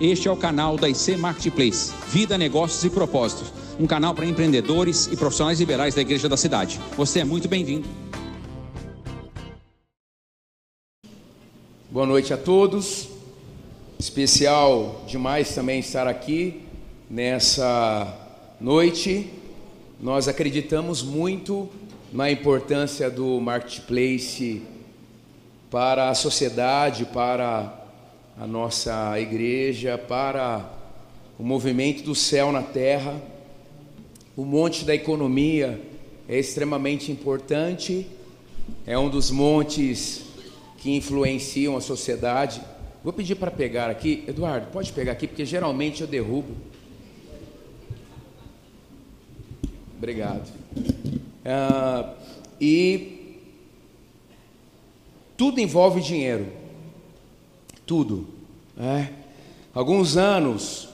Este é o canal da IC Marketplace, Vida, Negócios e Propósitos, um canal para empreendedores e profissionais liberais da igreja da cidade. Você é muito bem-vindo. Boa noite a todos. Especial demais também estar aqui nessa noite. Nós acreditamos muito na importância do marketplace para a sociedade, para a nossa igreja, para o movimento do céu na terra. O monte da economia é extremamente importante, é um dos montes que influenciam a sociedade. Vou pedir para pegar aqui, Eduardo, pode pegar aqui, porque geralmente eu derrubo. Obrigado. Ah, e tudo envolve dinheiro. Tudo. Né? Alguns anos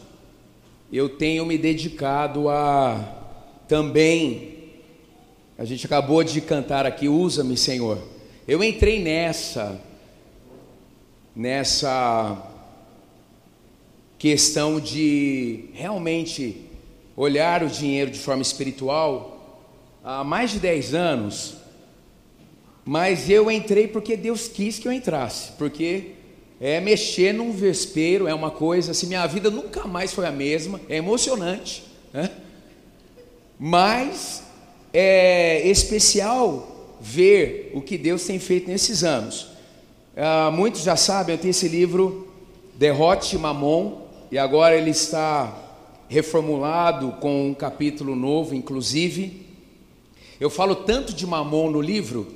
eu tenho me dedicado a também. A gente acabou de cantar aqui, usa-me, Senhor. Eu entrei nessa, nessa questão de realmente olhar o dinheiro de forma espiritual há mais de 10 anos, mas eu entrei porque Deus quis que eu entrasse, porque é mexer num vespeiro, é uma coisa assim, minha vida nunca mais foi a mesma, é emocionante, né? mas é especial ver o que Deus tem feito nesses anos. Ah, muitos já sabem, eu tenho esse livro, Derrote Mamon, e agora ele está reformulado com um capítulo novo, inclusive. Eu falo tanto de Mamon no livro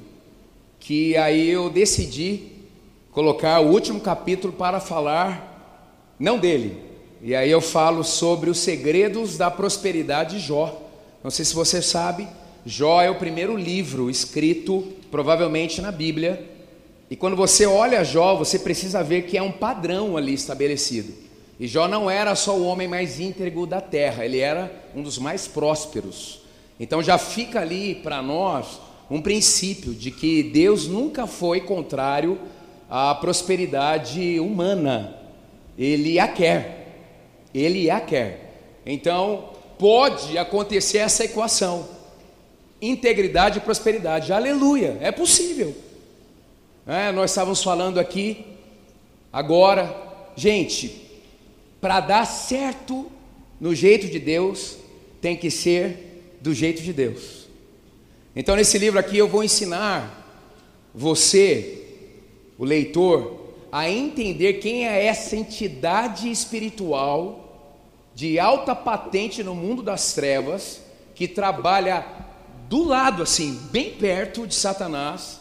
que aí eu decidi colocar o último capítulo para falar não dele. E aí eu falo sobre os segredos da prosperidade de Jó. Não sei se você sabe, Jó é o primeiro livro escrito provavelmente na Bíblia. E quando você olha Jó, você precisa ver que é um padrão ali estabelecido. E Jó não era só o homem mais íntegro da terra, ele era um dos mais prósperos. Então já fica ali para nós um princípio de que Deus nunca foi contrário à prosperidade humana. Ele a quer. Ele a quer. Então, pode acontecer essa equação: integridade e prosperidade. Aleluia, é possível. É, nós estávamos falando aqui agora, gente, para dar certo no jeito de Deus, tem que ser do jeito de Deus. Então, nesse livro aqui, eu vou ensinar você, o leitor, a entender quem é essa entidade espiritual de alta patente no mundo das trevas, que trabalha do lado, assim, bem perto de Satanás,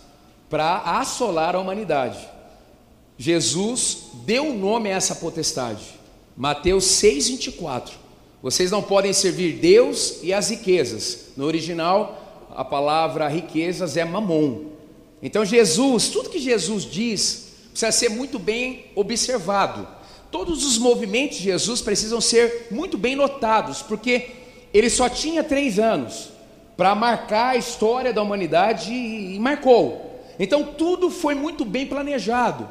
para assolar a humanidade. Jesus deu o nome a essa potestade. Mateus 6, 24. Vocês não podem servir Deus e as riquezas. No original, a palavra riquezas é mamon. Então, Jesus, tudo que Jesus diz, precisa ser muito bem observado. Todos os movimentos de Jesus precisam ser muito bem notados, porque ele só tinha três anos para marcar a história da humanidade e marcou. Então, tudo foi muito bem planejado.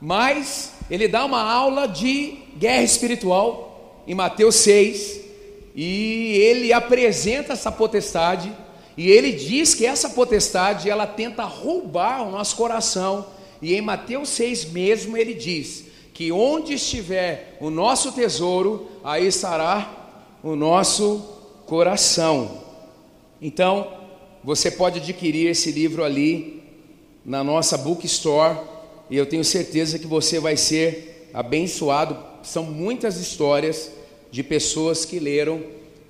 Mas ele dá uma aula de guerra espiritual em Mateus 6, e ele apresenta essa potestade, e ele diz que essa potestade ela tenta roubar o nosso coração, e em Mateus 6 mesmo ele diz que onde estiver o nosso tesouro, aí estará o nosso coração. Então, você pode adquirir esse livro ali na nossa bookstore, e eu tenho certeza que você vai ser abençoado. São muitas histórias de pessoas que leram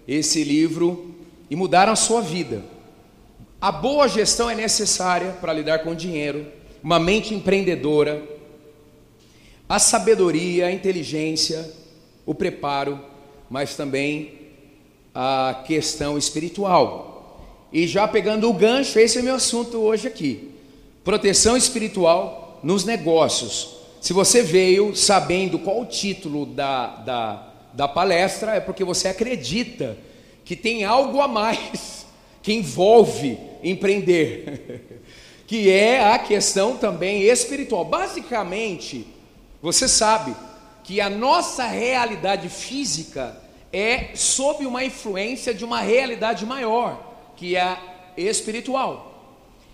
esse livro e mudaram a sua vida. A boa gestão é necessária para lidar com o dinheiro, uma mente empreendedora, a sabedoria, a inteligência, o preparo, mas também a questão espiritual. E já pegando o gancho, esse é meu assunto hoje aqui: proteção espiritual nos negócios. Se você veio sabendo qual o título da, da da palestra é porque você acredita que tem algo a mais que envolve empreender, que é a questão também espiritual. Basicamente, você sabe que a nossa realidade física é sob uma influência de uma realidade maior, que é a espiritual.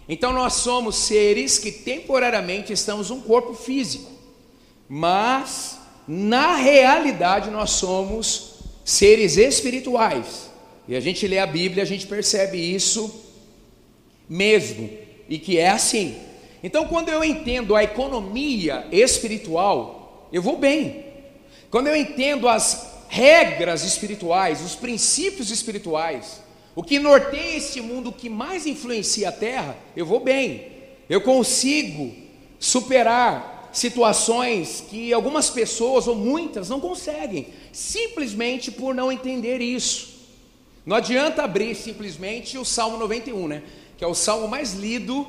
Então nós somos seres que temporariamente estamos um corpo físico, mas na realidade nós somos seres espirituais. E a gente lê a Bíblia, a gente percebe isso mesmo, e que é assim. Então, quando eu entendo a economia espiritual, eu vou bem. Quando eu entendo as regras espirituais, os princípios espirituais, o que norteia este mundo, o que mais influencia a terra, eu vou bem. Eu consigo superar situações que algumas pessoas ou muitas não conseguem, simplesmente por não entender isso. Não adianta abrir simplesmente o Salmo 91, né? Que é o salmo mais lido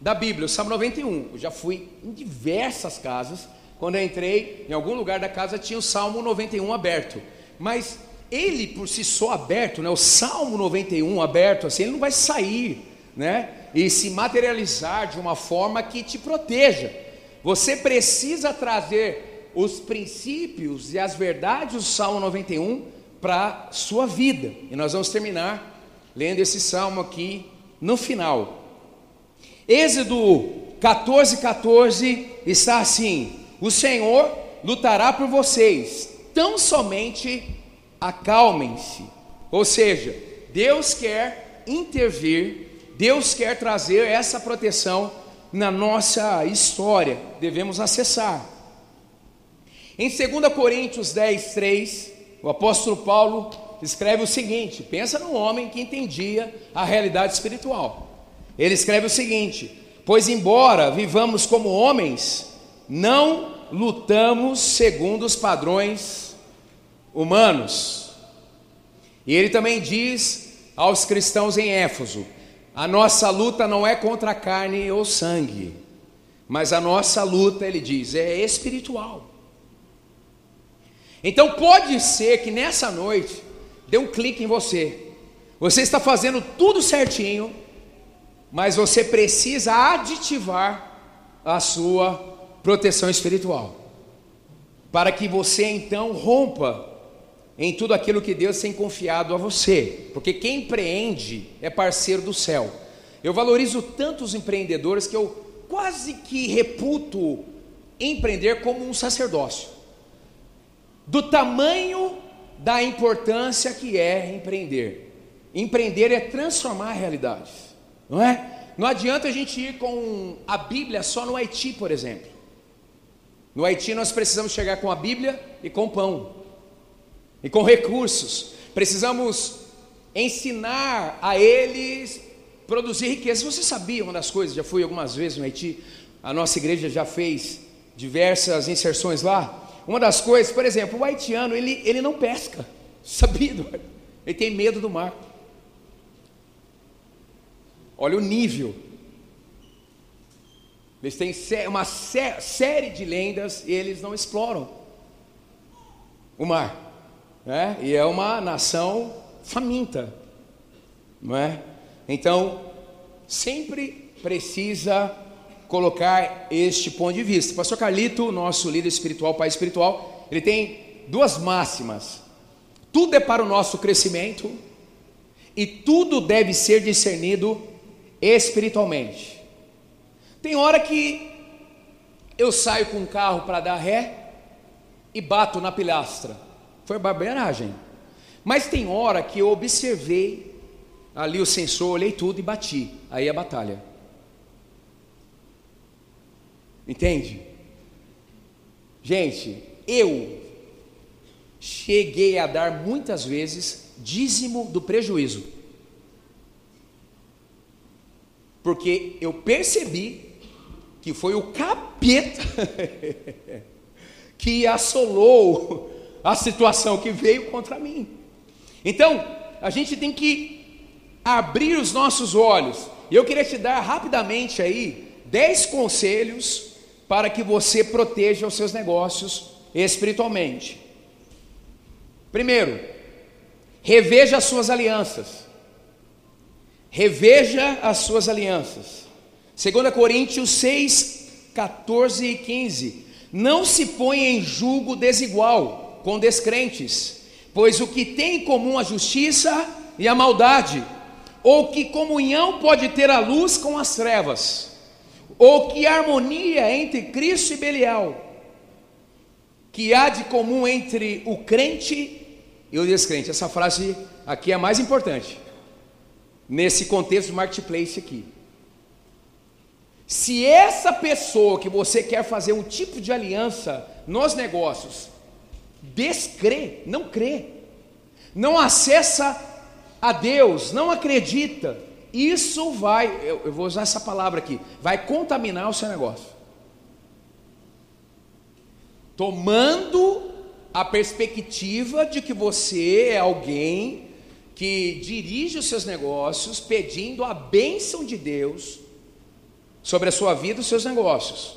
da Bíblia, o Salmo 91. Eu já fui em diversas casas, quando eu entrei em algum lugar da casa tinha o Salmo 91 aberto. Mas ele por si só aberto, né, o Salmo 91 aberto, assim, ele não vai sair, né, e se materializar de uma forma que te proteja. Você precisa trazer os princípios e as verdades do Salmo 91 para sua vida. E nós vamos terminar lendo esse salmo aqui no final. Êxodo 14, 14 está assim: O Senhor lutará por vocês, tão somente acalmem-se. Ou seja, Deus quer intervir, Deus quer trazer essa proteção na nossa história, devemos acessar. Em 2 Coríntios 10, 3, o apóstolo Paulo escreve o seguinte: pensa num homem que entendia a realidade espiritual. Ele escreve o seguinte: Pois, embora vivamos como homens, não lutamos segundo os padrões humanos. E ele também diz aos cristãos em Éfeso: a nossa luta não é contra carne ou sangue, mas a nossa luta, ele diz, é espiritual. Então pode ser que nessa noite dê um clique em você. Você está fazendo tudo certinho, mas você precisa aditivar a sua proteção espiritual. Para que você então rompa em tudo aquilo que Deus tem confiado a você, porque quem empreende é parceiro do céu. Eu valorizo tanto os empreendedores que eu quase que reputo empreender como um sacerdócio, do tamanho da importância que é empreender. Empreender é transformar realidades, não é? Não adianta a gente ir com a Bíblia só no Haiti, por exemplo. No Haiti nós precisamos chegar com a Bíblia e com pão e com recursos. Precisamos ensinar a eles produzir riqueza. Você sabia uma das coisas? Já fui algumas vezes no Haiti. A nossa igreja já fez diversas inserções lá. Uma das coisas, por exemplo, o haitiano ele, ele não pesca. Sabia, Eduardo? Ele tem medo do mar. Olha o nível. Eles têm uma série de lendas e eles não exploram o mar né? e é uma nação faminta, não é? Então, sempre precisa colocar este ponto de vista. pastor Carlito, nosso líder espiritual, pai espiritual, ele tem duas máximas. Tudo é para o nosso crescimento e tudo deve ser discernido espiritualmente. Tem hora que eu saio com o carro para dar ré e bato na pilastra. Foi barbeiragem. Mas tem hora que eu observei ali o sensor, olhei tudo e bati. Aí é batalha. Entende? Gente, eu cheguei a dar muitas vezes dízimo do prejuízo. Porque eu percebi que foi o capeta que assolou a situação que veio contra mim. Então, a gente tem que abrir os nossos olhos. E eu queria te dar rapidamente aí 10 conselhos para que você proteja os seus negócios espiritualmente. Primeiro, reveja as suas alianças. Reveja as suas alianças. 2 Coríntios 6, 14 e 15. Não se põe em julgo desigual com descrentes, pois o que tem em comum a justiça e a maldade, ou que comunhão pode ter a luz com as trevas, ou que harmonia entre Cristo e Belial, que há de comum entre o crente e o descrente. Essa frase aqui é a mais importante, nesse contexto do marketplace aqui. Se essa pessoa que você quer fazer um tipo de aliança nos negócios descrê, não crê, não acessa a Deus, não acredita, isso vai, eu, eu vou usar essa palavra aqui, vai contaminar o seu negócio. Tomando a perspectiva de que você é alguém que dirige os seus negócios pedindo a bênção de Deus sobre a sua vida e os seus negócios.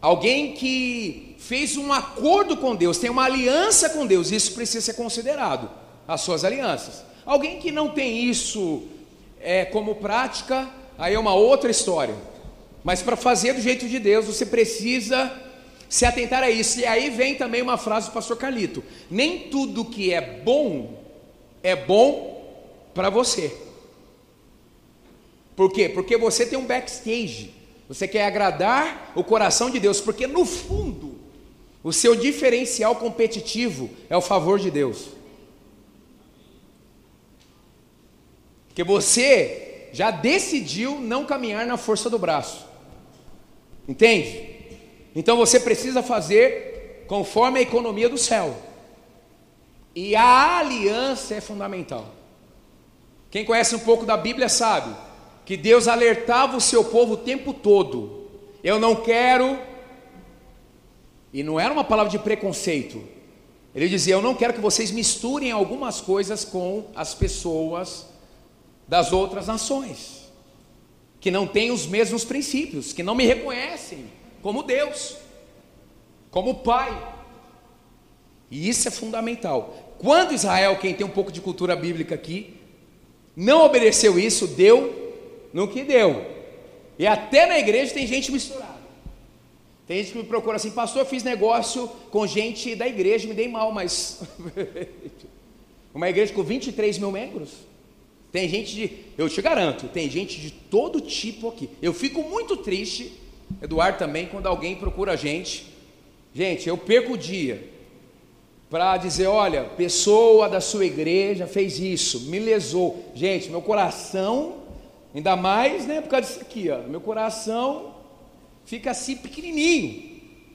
Alguém que fez um acordo com Deus, tem uma aliança com Deus, isso precisa ser considerado, as suas alianças. Alguém que não tem isso é, como prática, aí é uma outra história. Mas para fazer do jeito de Deus, você precisa se atentar a isso. E aí vem também uma frase do pastor Carlito: Nem tudo que é bom é bom para você. Por quê? Porque você tem um backstage. Você quer agradar o coração de Deus, porque no fundo, o seu diferencial competitivo é o favor de Deus. Porque você já decidiu não caminhar na força do braço. Entende? Então você precisa fazer conforme a economia do céu. E a aliança é fundamental. Quem conhece um pouco da Bíblia sabe que Deus alertava o seu povo o tempo todo. Eu não quero, e não era uma palavra de preconceito. Ele dizia: Eu não quero que vocês misturem algumas coisas com as pessoas das outras nações, que não têm os mesmos princípios, que não me reconhecem como Deus, como Pai. E isso é fundamental. Quando Israel, quem tem um pouco de cultura bíblica aqui, não obedeceu isso, deu no que deu. E até na igreja tem gente misturada. Tem gente que me procura assim, pastor, eu fiz negócio com gente da igreja, me dei mal, mas. Uma igreja com 23 mil membros. Tem gente de, eu te garanto, tem gente de todo tipo aqui. Eu fico muito triste, Eduardo também, quando alguém procura a gente. Gente, eu perco o dia para dizer: olha, pessoa da sua igreja fez isso, me lesou. Gente, meu coração Ainda mais, né, por causa disso aqui, ó. Meu coração fica assim pequenininho.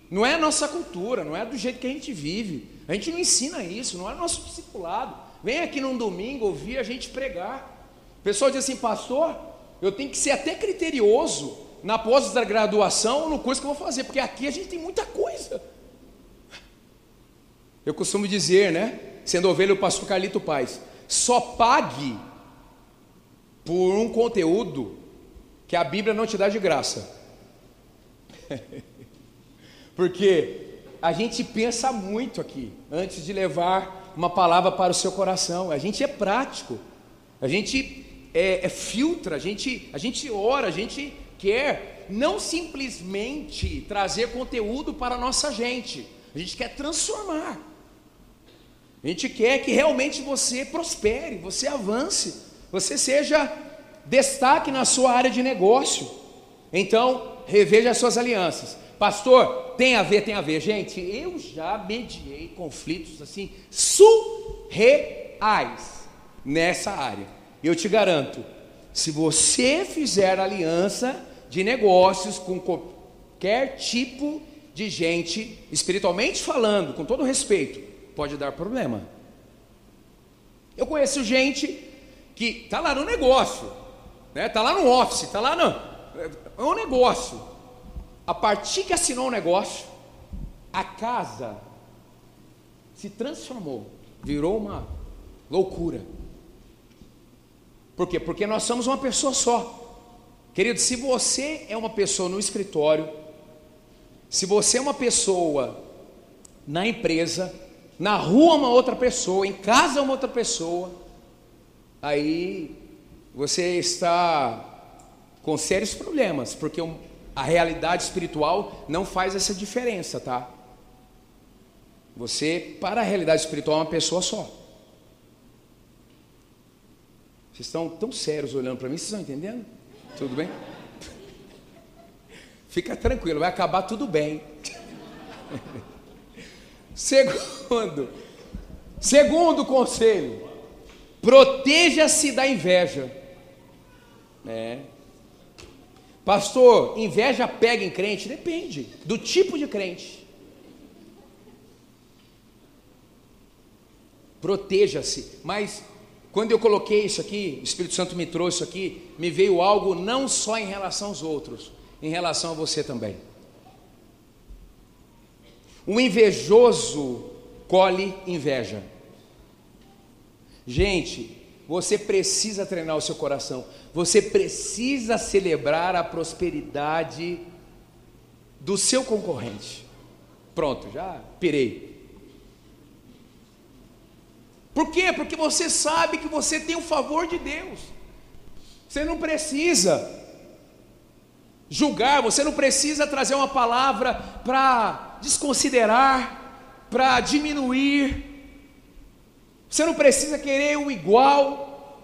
Não é a nossa cultura, não é do jeito que a gente vive. A gente não ensina isso, não é nosso discipulado. Vem aqui num domingo ouvir a gente pregar. O pessoal diz assim, pastor, eu tenho que ser até criterioso na pós-graduação no curso que eu vou fazer, porque aqui a gente tem muita coisa. Eu costumo dizer, né, sendo ovelha o pastor Carlito Paz, só pague por um conteúdo que a Bíblia não te dá de graça. Porque a gente pensa muito aqui antes de levar uma palavra para o seu coração. A gente é prático, a gente é, é filtra, a gente, a gente ora, a gente quer não simplesmente trazer conteúdo para a nossa gente, a gente quer transformar. A gente quer que realmente você prospere, você avance, você seja destaque na sua área de negócio. Então, reveja as suas alianças. Pastor, tem a ver, tem a ver. Gente, eu já mediei conflitos assim surreais nessa área. Eu te garanto, se você fizer aliança de negócios com qualquer tipo de gente, espiritualmente falando, com todo respeito, pode dar problema. Eu conheço gente que está lá no negócio, né? Tá lá no office, tá lá no é um negócio. A partir que assinou o negócio, a casa se transformou, virou uma loucura. Por quê? Porque nós somos uma pessoa só. Querido, se você é uma pessoa no escritório, se você é uma pessoa na empresa, na rua uma outra pessoa, em casa uma outra pessoa, aí você está com sérios problemas, porque A realidade espiritual não faz essa diferença, tá? Você, para a realidade espiritual, é uma pessoa só. Vocês estão tão sérios olhando para mim, vocês estão entendendo? Tudo bem? Fica tranquilo, vai acabar tudo bem. Segundo, segundo conselho, proteja-se da inveja. É. Pastor, inveja pega em crente? Depende do tipo de crente. Proteja-se, mas quando eu coloquei isso aqui, o Espírito Santo me trouxe isso aqui, me veio algo não só em relação aos outros, em relação a você também. O invejoso colhe inveja. Gente, você precisa treinar o seu coração, você precisa celebrar a prosperidade do seu concorrente. Pronto, já pirei. Por quê? Porque você sabe que você tem o favor de Deus. Você não precisa julgar, você não precisa trazer uma palavra para desconsiderar, para diminuir. Você não precisa querer o igual.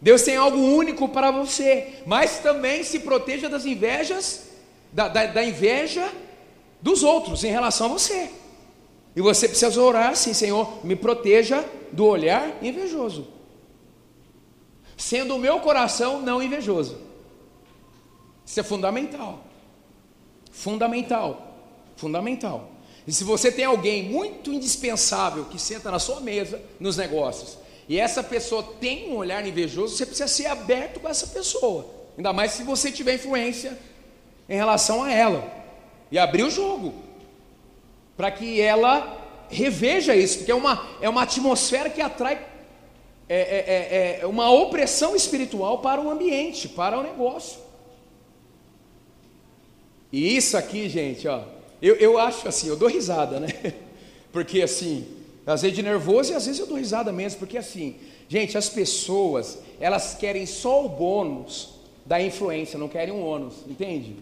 Deus tem algo único para você, mas também se proteja das invejas, da, da, da inveja dos outros em relação a você. E você precisa orar assim, Senhor, me proteja do olhar invejoso, sendo o meu coração não invejoso. Isso é fundamental. Fundamental. Fundamental. E se você tem alguém muito indispensável que senta na sua mesa nos negócios, e essa pessoa tem um olhar invejoso, você precisa ser aberto com essa pessoa. Ainda mais se você tiver influência em relação a ela. E abrir o jogo. Para que ela reveja isso, porque é uma, é uma atmosfera que atrai é, é, é, é uma opressão espiritual para o ambiente, para o negócio. E isso aqui, gente, ó, eu, eu acho assim, eu dou risada, né? Porque assim, às vezes de nervoso e às vezes eu dou risada mesmo, porque assim, gente, as pessoas, elas querem só o bônus da influência, não querem um ônus, entende?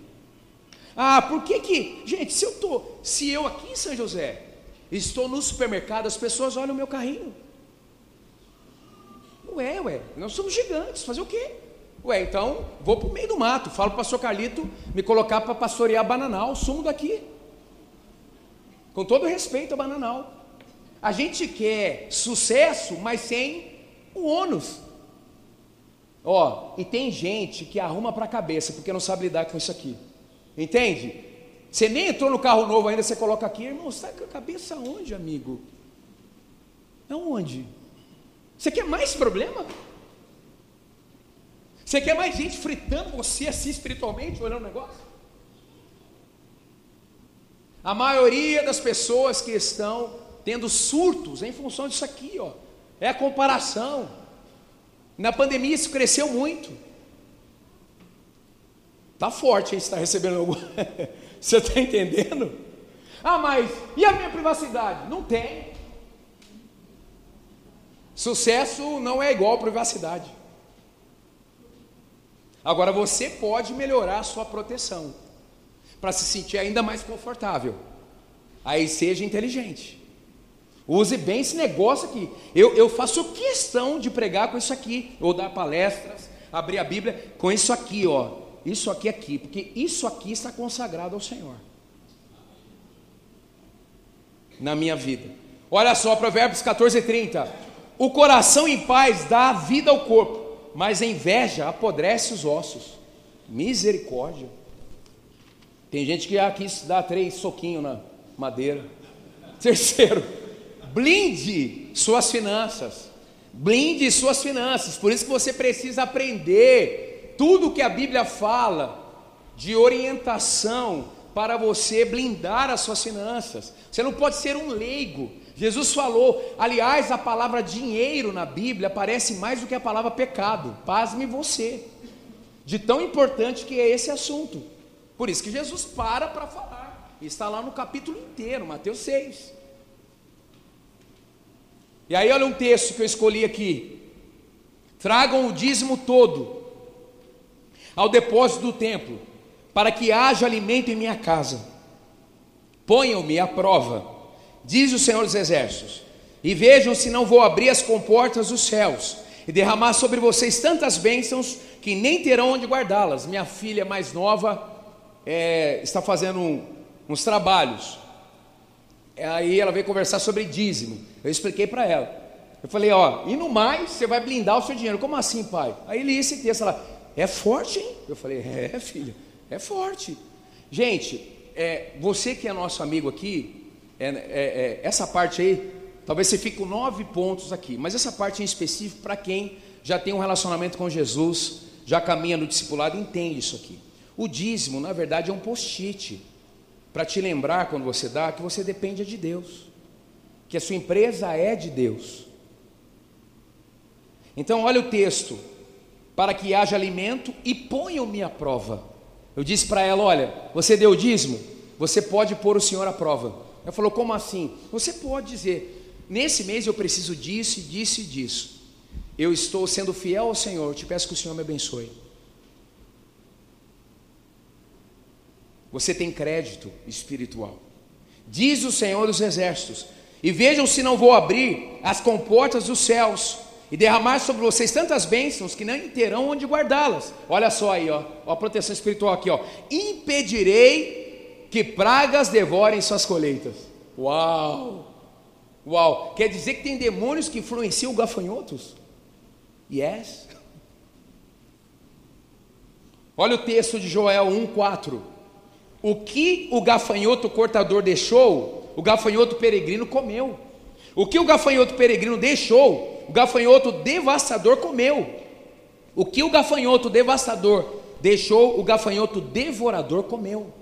Ah, por que que, gente, se eu tô, se eu aqui em São José estou no supermercado, as pessoas olham o meu carrinho. Ué, ué, nós somos gigantes, fazer o quê? Ué, então vou para o meio do mato, falo para o pastor Carlito me colocar para pastorear Bananal, sumo daqui. Com todo respeito a Bananal. A gente quer sucesso, mas sem o ônus. Ó, e tem gente que arruma para a cabeça porque não sabe lidar com isso aqui. Entende? Você nem entrou no carro novo ainda, você coloca aqui, irmão, sai com a cabeça onde, amigo? Aonde? Você quer mais problema? Você quer mais gente fritando você assim espiritualmente, olhando o negócio? A maioria das pessoas que estão tendo surtos em função disso aqui, ó, é a comparação. Na pandemia isso cresceu muito. Tá forte aí, está recebendo algum. Você está entendendo? Ah, mas e a minha privacidade? Não tem. Sucesso não é igual privacidade. Agora você pode melhorar a sua proteção para se sentir ainda mais confortável. Aí seja inteligente. Use bem esse negócio aqui. Eu, eu faço questão de pregar com isso aqui, ou dar palestras, abrir a Bíblia com isso aqui, ó. Isso aqui aqui, porque isso aqui está consagrado ao Senhor. Na minha vida. Olha só, Provérbios 14, 30. O coração em paz dá vida ao corpo mas a inveja apodrece os ossos. Misericórdia. Tem gente que aqui dá três soquinhos na madeira. Terceiro, blinde suas finanças. Blinde suas finanças. Por isso que você precisa aprender tudo que a Bíblia fala de orientação para você blindar as suas finanças. Você não pode ser um leigo. Jesus falou, aliás, a palavra dinheiro na Bíblia aparece mais do que a palavra pecado. Pasme você. De tão importante que é esse assunto. Por isso que Jesus para para falar. Está lá no capítulo inteiro, Mateus 6. E aí, olha um texto que eu escolhi aqui. Tragam o dízimo todo ao depósito do templo para que haja alimento em minha casa. Ponham-me à prova, diz o Senhor dos Exércitos, e vejam se não vou abrir as comportas dos céus e derramar sobre vocês tantas bênçãos que nem terão onde guardá-las. Minha filha mais nova é, está fazendo um, uns trabalhos. Aí ela veio conversar sobre dízimo. Eu expliquei para ela. Eu falei, ó, e no mais você vai blindar o seu dinheiro. Como assim, pai? Aí ele esse texto, ela, é forte, hein? Eu falei, é, filha, é forte. Gente, é, você que é nosso amigo aqui, é, é, é, essa parte aí, talvez você fique com nove pontos aqui, mas essa parte em específico, para quem já tem um relacionamento com Jesus, já caminha no discipulado, entende isso aqui. O dízimo, na verdade, é um post-it para te lembrar quando você dá que você depende de Deus, que a sua empresa é de Deus. Então, olha o texto: para que haja alimento e ponham-me à prova. Eu disse para ela: olha, você deu dízimo, você pode pôr o Senhor à prova. Ela falou: como assim? Você pode dizer: nesse mês eu preciso disso, disso e disso. Eu estou sendo fiel ao Senhor, eu te peço que o Senhor me abençoe. Você tem crédito espiritual. Diz o Senhor dos Exércitos: e vejam se não vou abrir as comportas dos céus e derramar sobre vocês tantas bênçãos que nem terão onde guardá-las. Olha só aí, ó, ó, a proteção espiritual aqui, ó. Impedirei que pragas devorem suas colheitas. Uau! Uau! Quer dizer que tem demônios que influenciam gafanhotos? Yes. Olha o texto de Joel 1:4. O que o gafanhoto cortador deixou, o gafanhoto peregrino comeu. O que o gafanhoto peregrino deixou, o gafanhoto devastador comeu. O que o gafanhoto devastador deixou, o gafanhoto devorador comeu.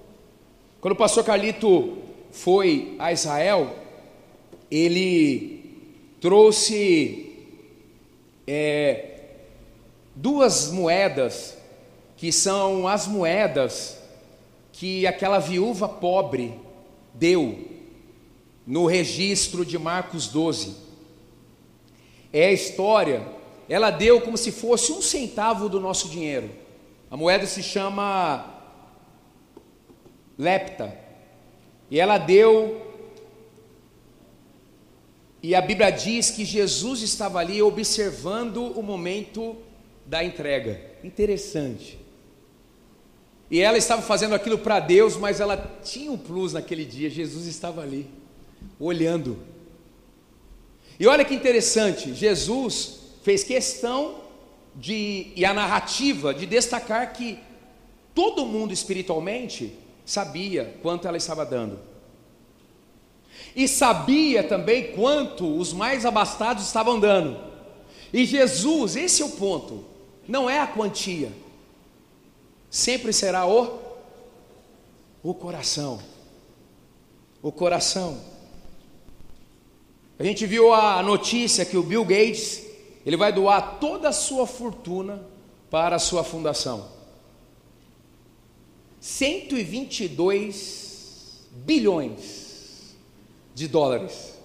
Quando o pastor Carlito foi a Israel, ele trouxe é, duas moedas, que são as moedas que aquela viúva pobre deu no registro de Marcos 12 é a história, ela deu como se fosse um centavo do nosso dinheiro. A moeda se chama lepta. E ela deu e a Bíblia diz que Jesus estava ali observando o momento da entrega. Interessante. E ela estava fazendo aquilo para Deus, mas ela tinha um plus naquele dia. Jesus estava ali, olhando. E olha que interessante, Jesus fez questão de, e a narrativa de destacar que todo mundo espiritualmente sabia quanto ela estava dando. E sabia também quanto os mais abastados estavam dando. E Jesus, esse é o ponto, não é a quantia, sempre será o o coração. O coração. A gente viu a notícia que o Bill Gates, ele vai doar toda a sua fortuna para a sua fundação. 122 bilhões de dólares.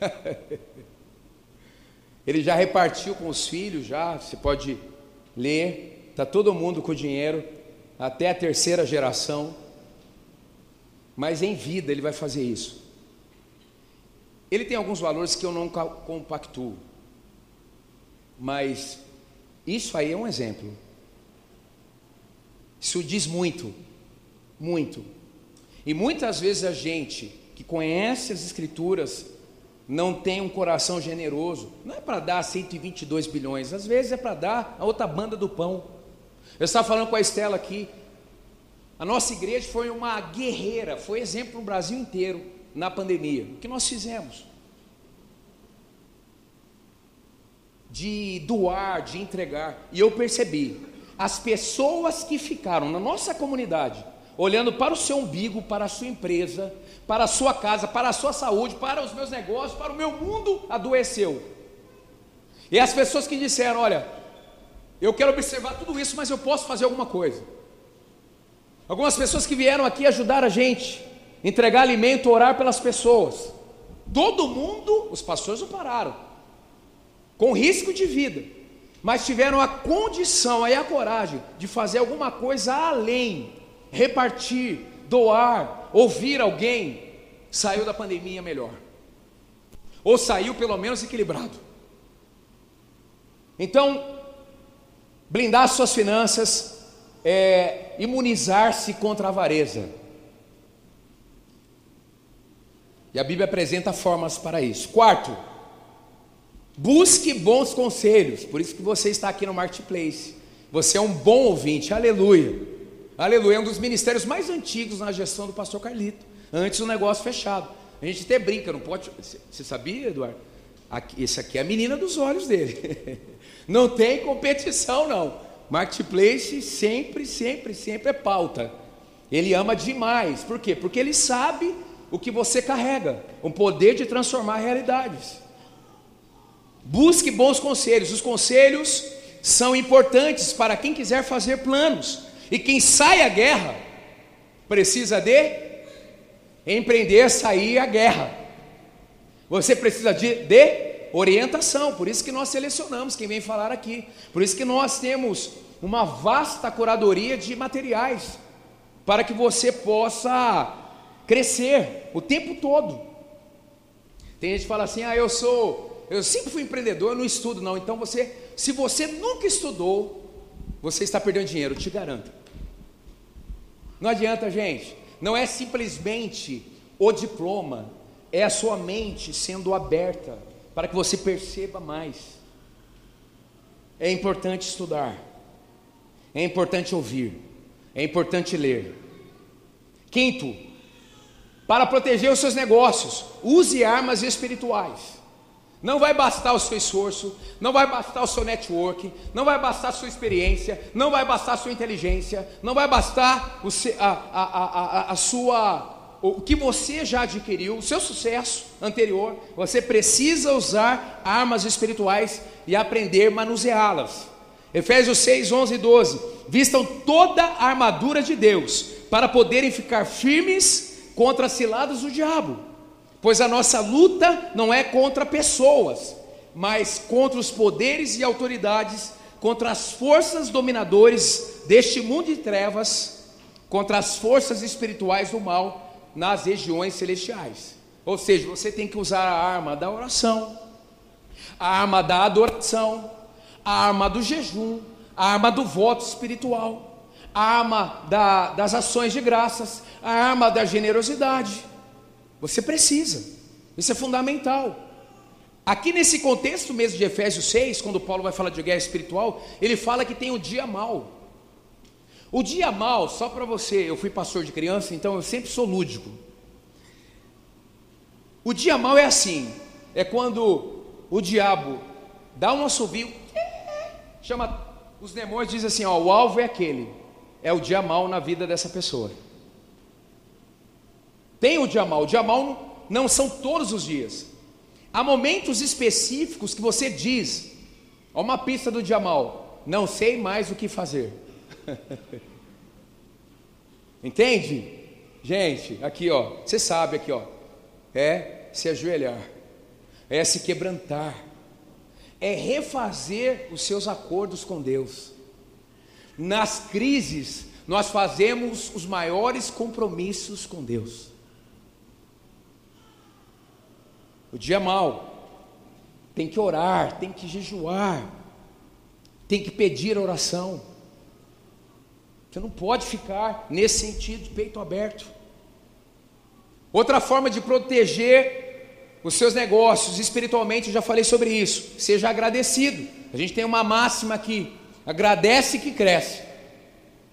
ele já repartiu com os filhos, já, você pode ler, está todo mundo com dinheiro, até a terceira geração, mas em vida ele vai fazer isso. Ele tem alguns valores que eu não compactuo. Mas isso aí é um exemplo. Isso diz muito, muito. E muitas vezes a gente que conhece as Escrituras não tem um coração generoso. Não é para dar 122 bilhões, às vezes é para dar a outra banda do pão. Eu estava falando com a Estela aqui. A nossa igreja foi uma guerreira, foi exemplo no Brasil inteiro na pandemia. O que nós fizemos? De doar, de entregar. E eu percebi, as pessoas que ficaram na nossa comunidade, olhando para o seu umbigo, para a sua empresa, para a sua casa, para a sua saúde, para os meus negócios, para o meu mundo, adoeceu. E as pessoas que disseram: Olha, eu quero observar tudo isso, mas eu posso fazer alguma coisa. Algumas pessoas que vieram aqui ajudar a gente, entregar alimento, orar pelas pessoas. Todo mundo, os pastores não pararam, com risco de vida, mas tiveram a condição e a coragem de fazer alguma coisa além repartir, doar, ouvir alguém, saiu da pandemia melhor. Ou saiu pelo menos equilibrado. Então, blindar suas finanças é imunizar-se contra a avareza. E a Bíblia apresenta formas para isso. Quarto, busque bons conselhos. Por isso que você está aqui no Marketplace. Você é um bom ouvinte. Aleluia. Aleluia. É um dos ministérios mais antigos na gestão do pastor Carlito. Antes do negócio fechado. A gente até brinca, não pode. Você sabia, Eduardo? Aqui, esse aqui é a menina dos olhos dele. Não tem competição, não. Marketplace sempre, sempre, sempre é pauta. Ele ama demais. Por quê? Porque ele sabe o que você carrega, o poder de transformar realidades. Busque bons conselhos. Os conselhos são importantes para quem quiser fazer planos. E quem sai à guerra precisa de empreender, sair à guerra. Você precisa de, de orientação. Por isso que nós selecionamos quem vem falar aqui. Por isso que nós temos uma vasta curadoria de materiais para que você possa crescer o tempo todo. Tem gente que fala assim: "Ah, eu sou, eu sempre fui empreendedor, eu não estudo não". Então você, se você nunca estudou, você está perdendo dinheiro, te garanto. Não adianta, gente. Não é simplesmente o diploma, é a sua mente sendo aberta para que você perceba mais. É importante estudar, é importante ouvir, é importante ler. Quinto, para proteger os seus negócios, use armas espirituais. Não vai bastar o seu esforço, não vai bastar o seu network, não vai bastar a sua experiência, não vai bastar a sua inteligência, não vai bastar a, a, a, a sua o que você já adquiriu, o seu sucesso anterior, você precisa usar armas espirituais e aprender a manuseá-las. Efésios 6, 11 e 12. Vistam toda a armadura de Deus para poderem ficar firmes contra as ciladas do diabo, pois a nossa luta não é contra pessoas, mas contra os poderes e autoridades, contra as forças dominadores deste mundo de trevas, contra as forças espirituais do mal nas regiões celestiais. Ou seja, você tem que usar a arma da oração, a arma da adoração, a arma do jejum, a arma do voto espiritual, a arma da, das ações de graças, a arma da generosidade. Você precisa, isso é fundamental. Aqui nesse contexto mesmo de Efésios 6, quando Paulo vai falar de guerra espiritual, ele fala que tem o dia mau. O dia mal, só para você, eu fui pastor de criança, então eu sempre sou lúdico. O dia mal é assim, é quando o diabo dá um assovio, chama os demônios diz assim, ó, o alvo é aquele. É o dia mal na vida dessa pessoa. Tem o dia mal, o dia mal não são todos os dias. Há momentos específicos que você diz, ó, uma pista do dia mal, não sei mais o que fazer. Entende? Gente, aqui ó, você sabe aqui ó, é se ajoelhar, é se quebrantar, é refazer os seus acordos com Deus. Nas crises, nós fazemos os maiores compromissos com Deus. O dia mal, tem que orar, tem que jejuar, tem que pedir oração. Você não pode ficar nesse sentido de peito aberto. Outra forma de proteger os seus negócios espiritualmente, eu já falei sobre isso. Seja agradecido. A gente tem uma máxima aqui: agradece que cresce.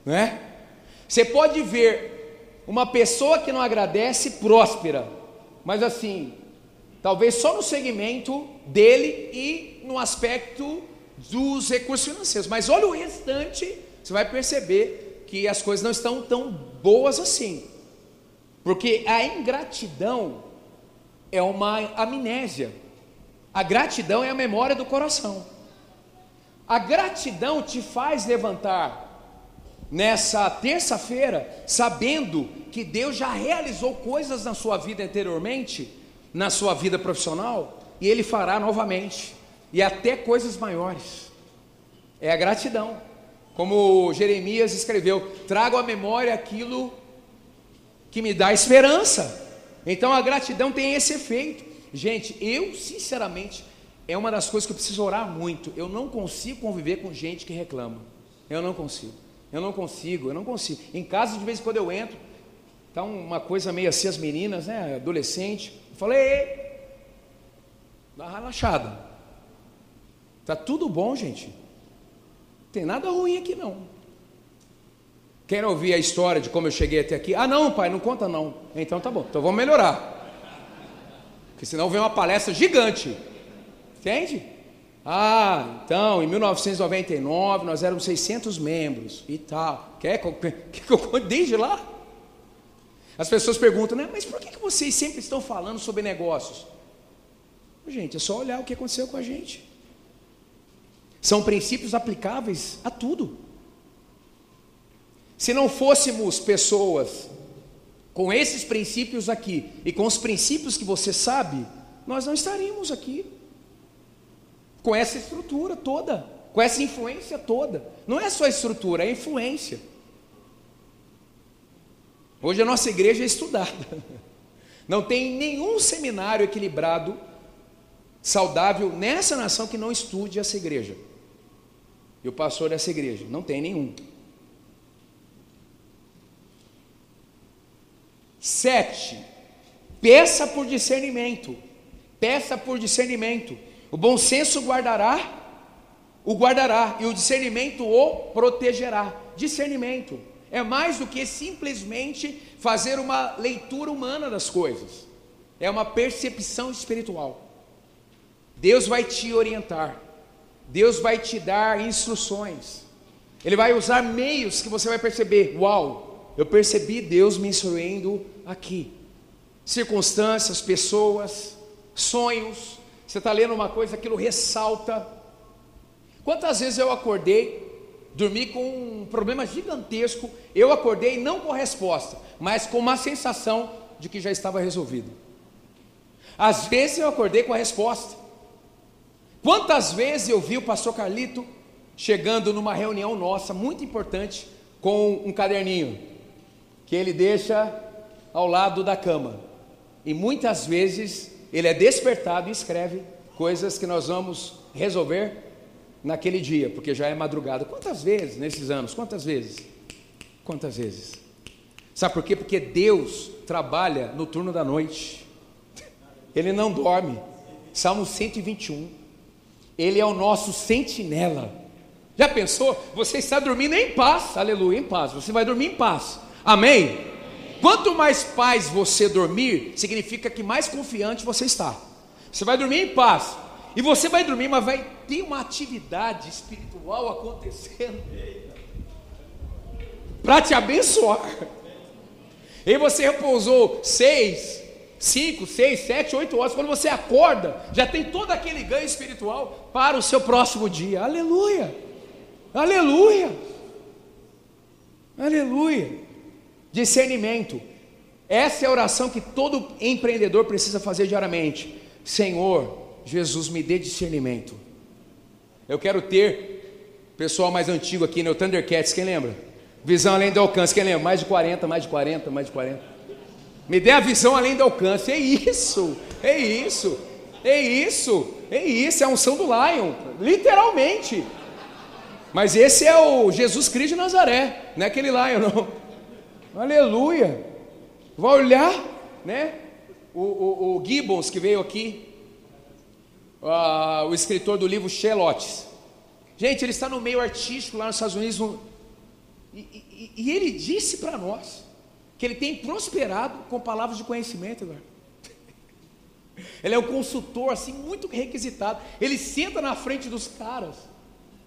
Não é? Você pode ver uma pessoa que não agradece próspera, mas assim, talvez só no segmento dele e no aspecto dos recursos financeiros. Mas olha o restante, você vai perceber que as coisas não estão tão boas assim. Porque a ingratidão é uma amnésia. A gratidão é a memória do coração. A gratidão te faz levantar nessa terça-feira, sabendo que Deus já realizou coisas na sua vida anteriormente, na sua vida profissional, e Ele fará novamente, e até coisas maiores. É a gratidão. Como Jeremias escreveu: trago à memória aquilo que me dá esperança. Então a gratidão tem esse efeito. Gente, eu sinceramente é uma das coisas que eu preciso orar muito. Eu não consigo conviver com gente que reclama. Eu não consigo. Eu não consigo, eu não consigo. Em casa, de vez em quando eu entro, tá uma coisa meio assim, as meninas, né, adolescente. Eu falei, dá uma relaxada. Tá tudo bom, gente. Tem nada ruim aqui não. Querem ouvir a história de como eu cheguei até aqui? Ah, não, pai, não conta não. Então tá bom, então vamos melhorar. Porque senão vem uma palestra gigante. Entende? Ah, então, em 1999 nós éramos 600 membros e tal. Quer que eu, quer conte desde lá? As pessoas perguntam, né? Mas por que vocês sempre estão falando sobre negócios? Gente, é só olhar o que aconteceu com a gente. São princípios aplicáveis a tudo. Se não fôssemos pessoas com esses princípios aqui e com os princípios que você sabe, nós não estaríamos aqui com essa estrutura toda, com essa influência toda. Não é só estrutura, é influência. Hoje a nossa igreja é estudada. Não tem nenhum seminário equilibrado, saudável nessa nação que não estude essa igreja. E o pastor dessa igreja, não tem nenhum. Sete, peça por discernimento. Peça por discernimento. O bom senso guardará, o guardará, e o discernimento o protegerá. Discernimento é mais do que simplesmente fazer uma leitura humana das coisas, é uma percepção espiritual. Deus vai te orientar, Deus vai te dar instruções, Ele vai usar meios que você vai perceber: uau, eu percebi Deus me instruindo aqui. Circunstâncias, pessoas, sonhos, você está lendo uma coisa, aquilo ressalta. Quantas vezes eu acordei, dormi com um problema gigantesco, eu acordei não com resposta, mas com uma sensação de que já estava resolvido. Às vezes eu acordei com a resposta. Quantas vezes eu vi o pastor Carlito chegando numa reunião nossa, muito importante, com um caderninho, que ele deixa ao lado da cama. E muitas vezes ele é despertado e escreve coisas que nós vamos resolver naquele dia, porque já é madrugada. Quantas vezes nesses anos? Quantas vezes? Quantas vezes? Sabe por quê? Porque Deus trabalha no turno da noite. Ele não dorme. Salmo 121. Ele é o nosso sentinela. Já pensou? Você está dormindo em paz. Aleluia, em paz. Você vai dormir em paz. Amém? Quanto mais paz você dormir, significa que mais confiante você está. Você vai dormir em paz. E você vai dormir, mas vai ter uma atividade espiritual acontecendo para te abençoar. E você repousou seis, cinco, seis, sete, oito horas. Quando você acorda, já tem todo aquele ganho espiritual para o seu próximo dia. Aleluia! Aleluia! Aleluia! Discernimento. Essa é a oração que todo empreendedor precisa fazer diariamente. Senhor, Jesus, me dê discernimento. Eu quero ter, pessoal mais antigo aqui, né, Thundercats, quem lembra? Visão além do alcance, quem lembra? Mais de 40, mais de 40, mais de 40. Me dê a visão além do alcance. É isso, é isso, é isso, é isso, é a unção do Lion, literalmente. Mas esse é o Jesus Cristo de Nazaré, não é aquele Lion, não. Aleluia. Vai olhar, né? O, o, o Gibbons que veio aqui, uh, o escritor do livro Shelotes. Gente, ele está no meio artístico lá nos Estados Unidos. No, e, e, e, ele disse para nós que ele tem prosperado com palavras de conhecimento, agora. Ele é um consultor assim muito requisitado. Ele senta na frente dos caras,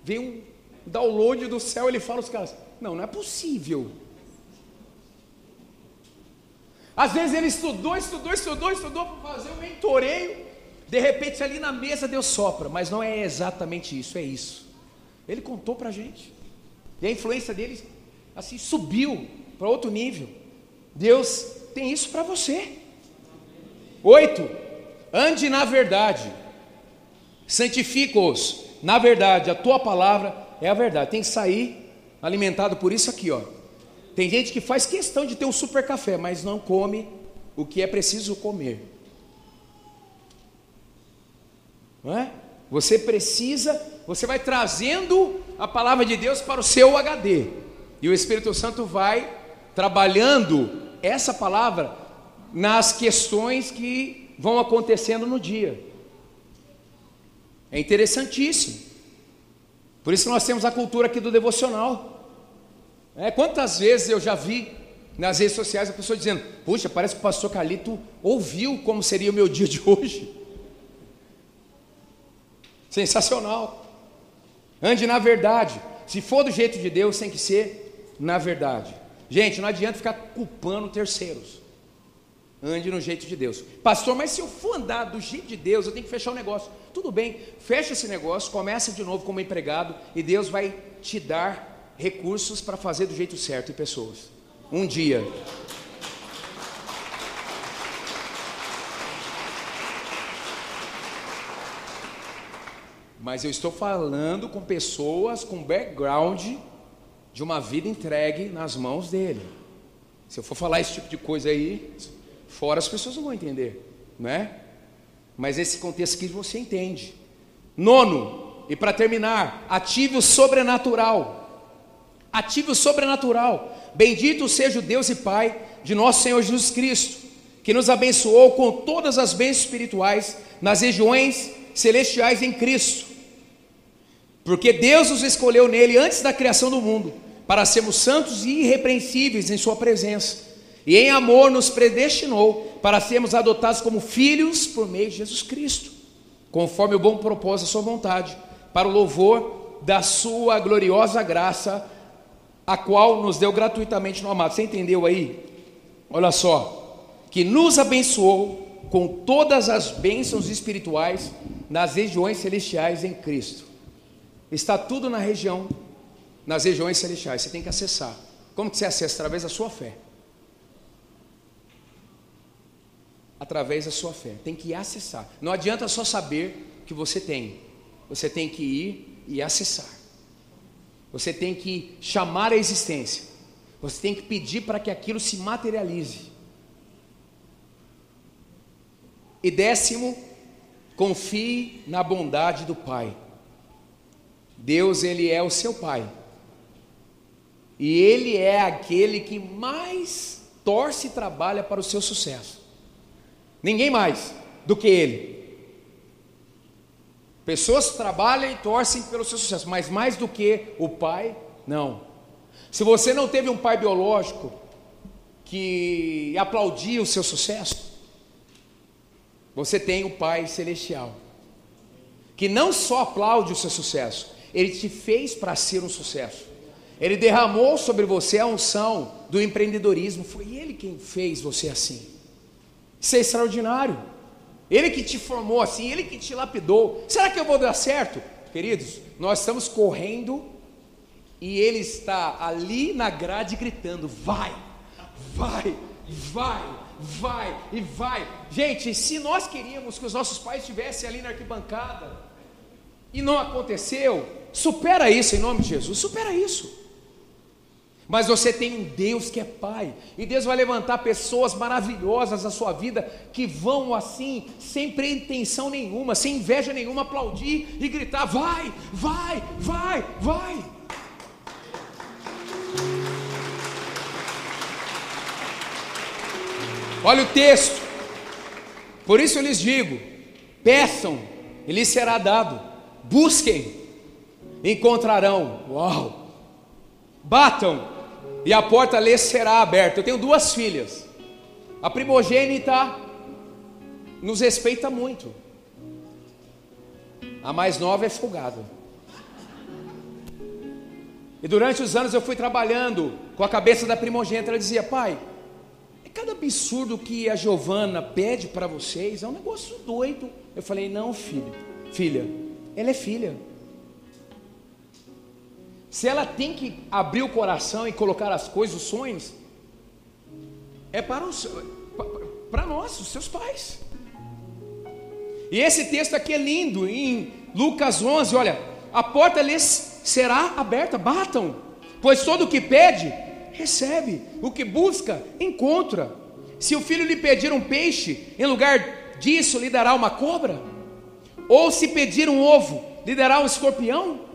vem um download do céu, ele fala aos caras: "Não, não é possível. Às vezes ele estudou, estudou, estudou, estudou para fazer um mentoreio. De repente ali na mesa Deus sopra, mas não é exatamente isso, é isso. Ele contou para a gente. E a influência dele assim subiu para outro nível. Deus tem isso para você. Oito, ande na verdade. Santifica-os na verdade. A tua palavra é a verdade. Tem que sair alimentado por isso aqui, ó. Tem gente que faz questão de ter um super café, mas não come o que é preciso comer. Não é? Você precisa, você vai trazendo a palavra de Deus para o seu HD. E o Espírito Santo vai trabalhando essa palavra nas questões que vão acontecendo no dia. É interessantíssimo. Por isso nós temos a cultura aqui do devocional. É, quantas vezes eu já vi nas redes sociais a pessoa dizendo: Puxa, parece que o pastor Calito ouviu como seria o meu dia de hoje. Sensacional. Ande na verdade. Se for do jeito de Deus, tem que ser na verdade. Gente, não adianta ficar culpando terceiros. Ande no jeito de Deus. Pastor, mas se eu for andar do jeito de Deus, eu tenho que fechar o negócio. Tudo bem, fecha esse negócio, começa de novo como empregado e Deus vai te dar recursos para fazer do jeito certo e pessoas. Um dia. Mas eu estou falando com pessoas com background de uma vida entregue nas mãos dele. Se eu for falar esse tipo de coisa aí, fora as pessoas não vão entender, não é? Mas esse contexto aqui você entende. Nono, e para terminar, ative o sobrenatural. Ative o sobrenatural. Bendito seja o Deus e Pai de nosso Senhor Jesus Cristo, que nos abençoou com todas as bênçãos espirituais nas regiões celestiais em Cristo. Porque Deus nos escolheu nele antes da criação do mundo, para sermos santos e irrepreensíveis em Sua presença e em amor nos predestinou para sermos adotados como filhos por meio de Jesus Cristo, conforme o bom propósito da sua vontade, para o louvor da sua gloriosa graça, a qual nos deu gratuitamente no amado. Você entendeu aí? Olha só, que nos abençoou com todas as bênçãos espirituais nas regiões celestiais em Cristo. Está tudo na região, nas regiões celestiais. Você tem que acessar. Como que você acessa? Através da sua fé. através da sua fé. Tem que acessar. Não adianta só saber que você tem. Você tem que ir e acessar. Você tem que chamar a existência. Você tem que pedir para que aquilo se materialize. E décimo, confie na bondade do Pai. Deus, Ele é o seu Pai. E Ele é aquele que mais torce e trabalha para o seu sucesso. Ninguém mais do que ele. Pessoas trabalham e torcem pelo seu sucesso, mas mais do que o pai, não. Se você não teve um pai biológico que aplaudia o seu sucesso, você tem o Pai Celestial, que não só aplaude o seu sucesso, ele te fez para ser um sucesso. Ele derramou sobre você a unção do empreendedorismo, foi ele quem fez você assim. Isso é extraordinário. Ele que te formou assim, ele que te lapidou. Será que eu vou dar certo? Queridos, nós estamos correndo e ele está ali na grade gritando: vai, vai, vai, vai e vai. Gente, se nós queríamos que os nossos pais estivessem ali na arquibancada e não aconteceu, supera isso em nome de Jesus, supera isso. Mas você tem um Deus que é Pai, e Deus vai levantar pessoas maravilhosas na sua vida que vão assim, sem pretensão nenhuma, sem inveja nenhuma, aplaudir e gritar: vai, vai, vai, vai. Olha o texto, por isso eu lhes digo: peçam, e lhes será dado, busquem, encontrarão, uau, batam, e a porta lhe será aberta. Eu tenho duas filhas. A primogênita nos respeita muito. A mais nova é folgada. E durante os anos eu fui trabalhando com a cabeça da primogênita. Ela dizia: Pai, é cada absurdo que a Giovana pede para vocês, é um negócio doido. Eu falei: Não, filho, filha, ela é filha. Se ela tem que abrir o coração e colocar as coisas, os sonhos, é para, os, para nós, os seus pais. E esse texto aqui é lindo, em Lucas 11, olha, a porta lhes será aberta, batam, Pois todo o que pede, recebe, o que busca, encontra. Se o filho lhe pedir um peixe, em lugar disso lhe dará uma cobra? Ou se pedir um ovo, lhe dará um escorpião?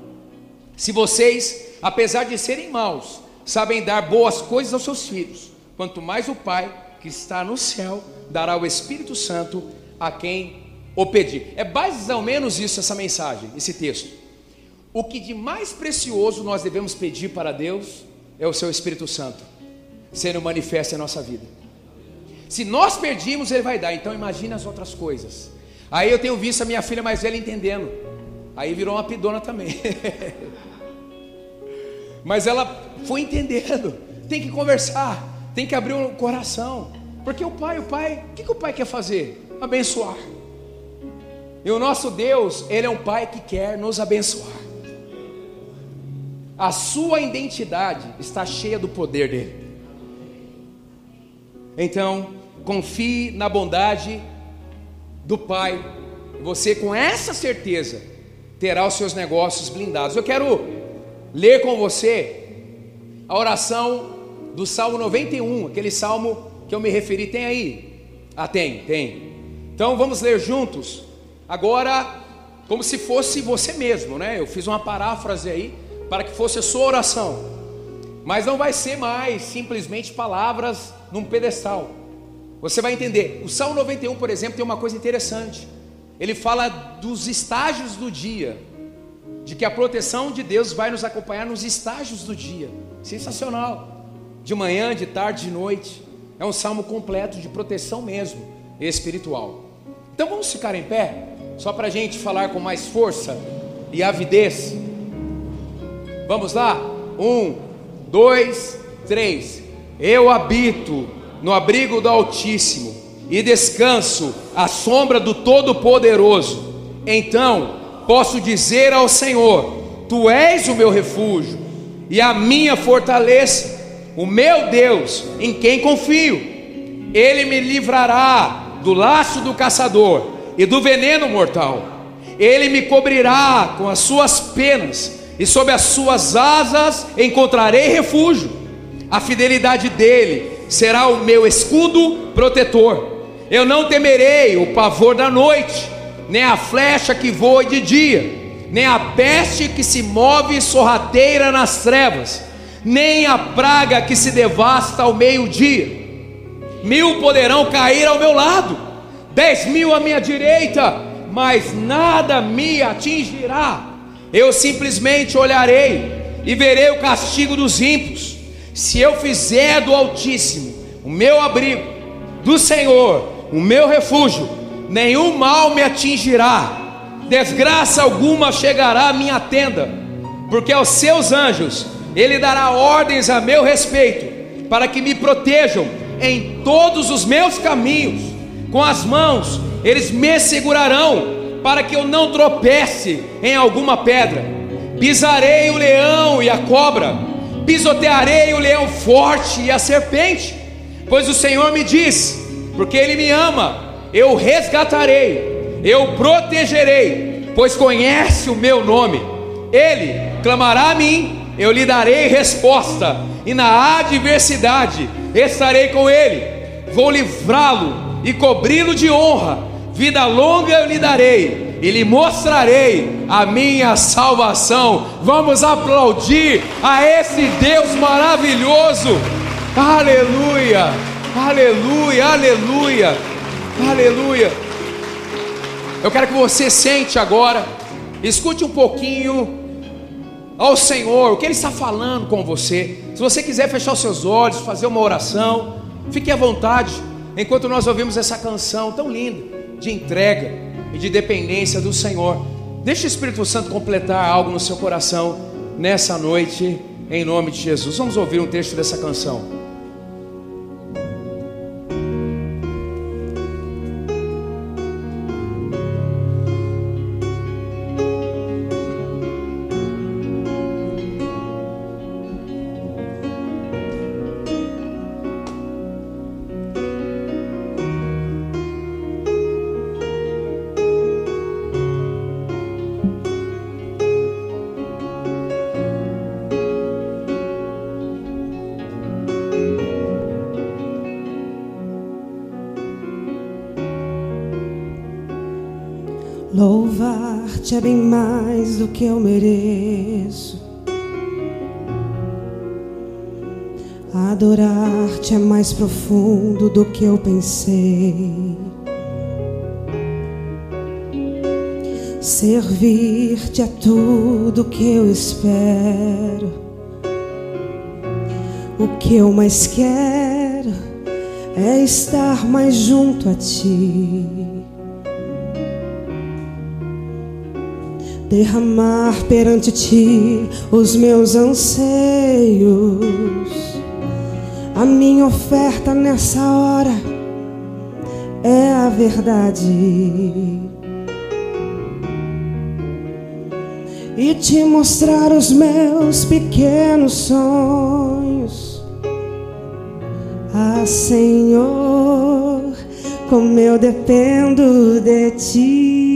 Se vocês, apesar de serem maus, sabem dar boas coisas aos seus filhos, quanto mais o Pai que está no céu dará o Espírito Santo a quem o pedir. É mais ou menos isso essa mensagem, esse texto. O que de mais precioso nós devemos pedir para Deus é o seu Espírito Santo sendo manifesto em nossa vida. Se nós perdimos, Ele vai dar. Então imagine as outras coisas. Aí eu tenho visto a minha filha mais velha entendendo. Aí virou uma pidona também. Mas ela foi entendendo. Tem que conversar, tem que abrir o coração. Porque o pai, o pai, o que, que o pai quer fazer? Abençoar. E o nosso Deus, Ele é um pai que quer nos abençoar. A sua identidade está cheia do poder dele. Então, confie na bondade do Pai. Você, com essa certeza, terá os seus negócios blindados. Eu quero ler com você a oração do Salmo 91, aquele salmo que eu me referi. Tem aí? Ah, tem, tem. Então vamos ler juntos. Agora, como se fosse você mesmo, né? Eu fiz uma paráfrase aí para que fosse a sua oração. Mas não vai ser mais simplesmente palavras num pedestal. Você vai entender. O Salmo 91, por exemplo, tem uma coisa interessante. Ele fala dos estágios do dia, de que a proteção de Deus vai nos acompanhar nos estágios do dia. Sensacional. De manhã, de tarde, de noite. É um salmo completo de proteção mesmo, espiritual. Então vamos ficar em pé, só para a gente falar com mais força e avidez. Vamos lá? Um, dois, três. Eu habito no abrigo do Altíssimo e descanso à sombra do Todo-Poderoso. Então posso dizer ao Senhor: Tu és o meu refúgio e a minha fortaleza, o meu Deus, em quem confio. Ele me livrará do laço do caçador e do veneno mortal. Ele me cobrirá com as suas penas e sob as suas asas encontrarei refúgio. A fidelidade dele será o meu escudo protetor. Eu não temerei o pavor da noite, nem a flecha que voa de dia, nem a peste que se move sorrateira nas trevas, nem a praga que se devasta ao meio-dia. Mil poderão cair ao meu lado, dez mil à minha direita, mas nada me atingirá eu simplesmente olharei e verei o castigo dos ímpios. Se eu fizer do Altíssimo o meu abrigo, do Senhor o meu refúgio, nenhum mal me atingirá, desgraça alguma chegará à minha tenda, porque aos seus anjos ele dará ordens a meu respeito, para que me protejam em todos os meus caminhos, com as mãos eles me segurarão para que eu não tropece em alguma pedra. Pisarei o leão e a cobra, pisotearei o leão forte e a serpente, pois o Senhor me diz, porque Ele me ama, eu resgatarei, eu protegerei, pois conhece o meu nome. Ele clamará a mim, eu lhe darei resposta, e na adversidade estarei com ele, vou livrá-lo e cobri-lo de honra vida longa eu lhe darei e lhe mostrarei a minha salvação. Vamos aplaudir a esse Deus maravilhoso. Aleluia, aleluia, aleluia, aleluia. Eu quero que você sente agora, escute um pouquinho ao Senhor, o que Ele está falando com você. Se você quiser fechar os seus olhos, fazer uma oração, fique à vontade, enquanto nós ouvimos essa canção tão linda de entrega e de dependência do Senhor. Deixe o Espírito Santo completar algo no seu coração nessa noite, em nome de Jesus. Vamos ouvir um texto dessa canção. Louvar-te é mais do que eu mereço. Adorar-te é mais profundo do que eu pensei. Servir-te é tudo que eu espero. O que eu mais quero é estar mais junto a ti. Derramar perante ti os meus anseios a minha oferta nessa hora é a verdade. E te mostrar os meus pequenos sonhos. Ah, Senhor, como eu dependo de ti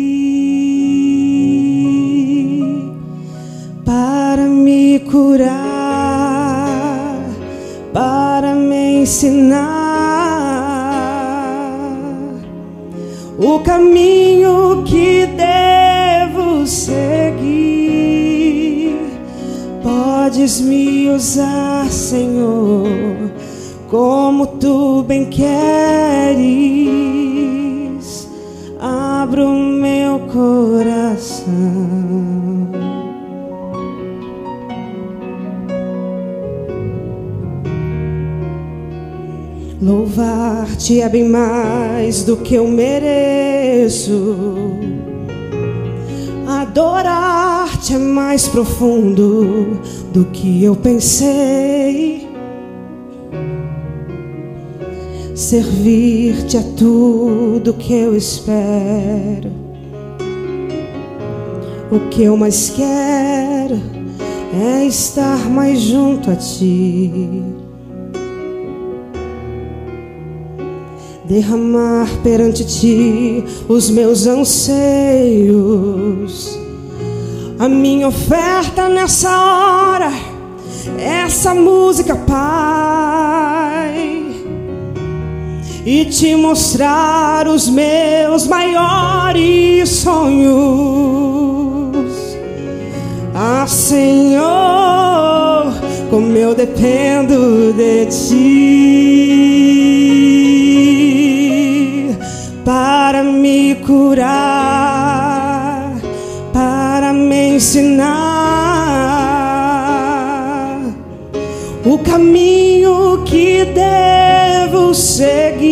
curar para me ensinar o caminho que devo seguir. Podes me usar, Senhor, como tu bem queres. Abro meu coração. Louvar-te é bem mais do que eu mereço. Adorar-te é mais profundo do que eu pensei. Servir-te é tudo que eu espero. O que eu mais quero é estar mais junto a ti. Derramar perante ti os meus anseios. A minha oferta nessa hora, essa música, Pai, e te mostrar os meus maiores sonhos. Ah, Senhor, como eu dependo de ti para me curar, para me ensinar o caminho que devo seguir.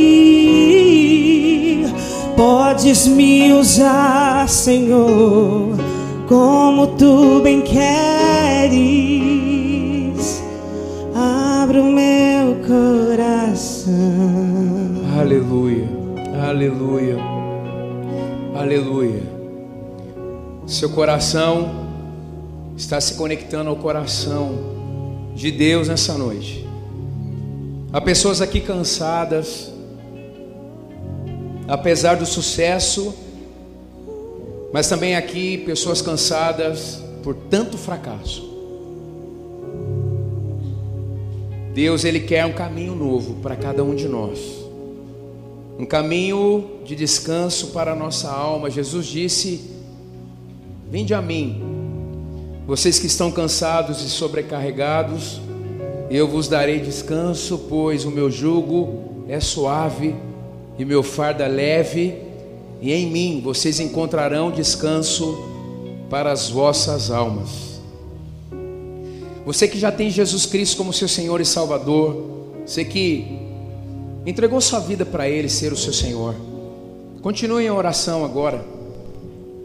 Podes me usar, Senhor, como tu bem queres. Abra o meu coração. Aleluia. Aleluia. Aleluia. Seu coração está se conectando ao coração de Deus nessa noite. Há pessoas aqui cansadas, apesar do sucesso, mas também aqui pessoas cansadas por tanto fracasso. Deus ele quer um caminho novo para cada um de nós um caminho de descanso para a nossa alma. Jesus disse: Vinde a mim, vocês que estão cansados e sobrecarregados, eu vos darei descanso, pois o meu jugo é suave e meu fardo é leve, e em mim vocês encontrarão descanso para as vossas almas. Você que já tem Jesus Cristo como seu Senhor e Salvador, você que entregou sua vida para Ele ser o seu Senhor. Continue em oração agora.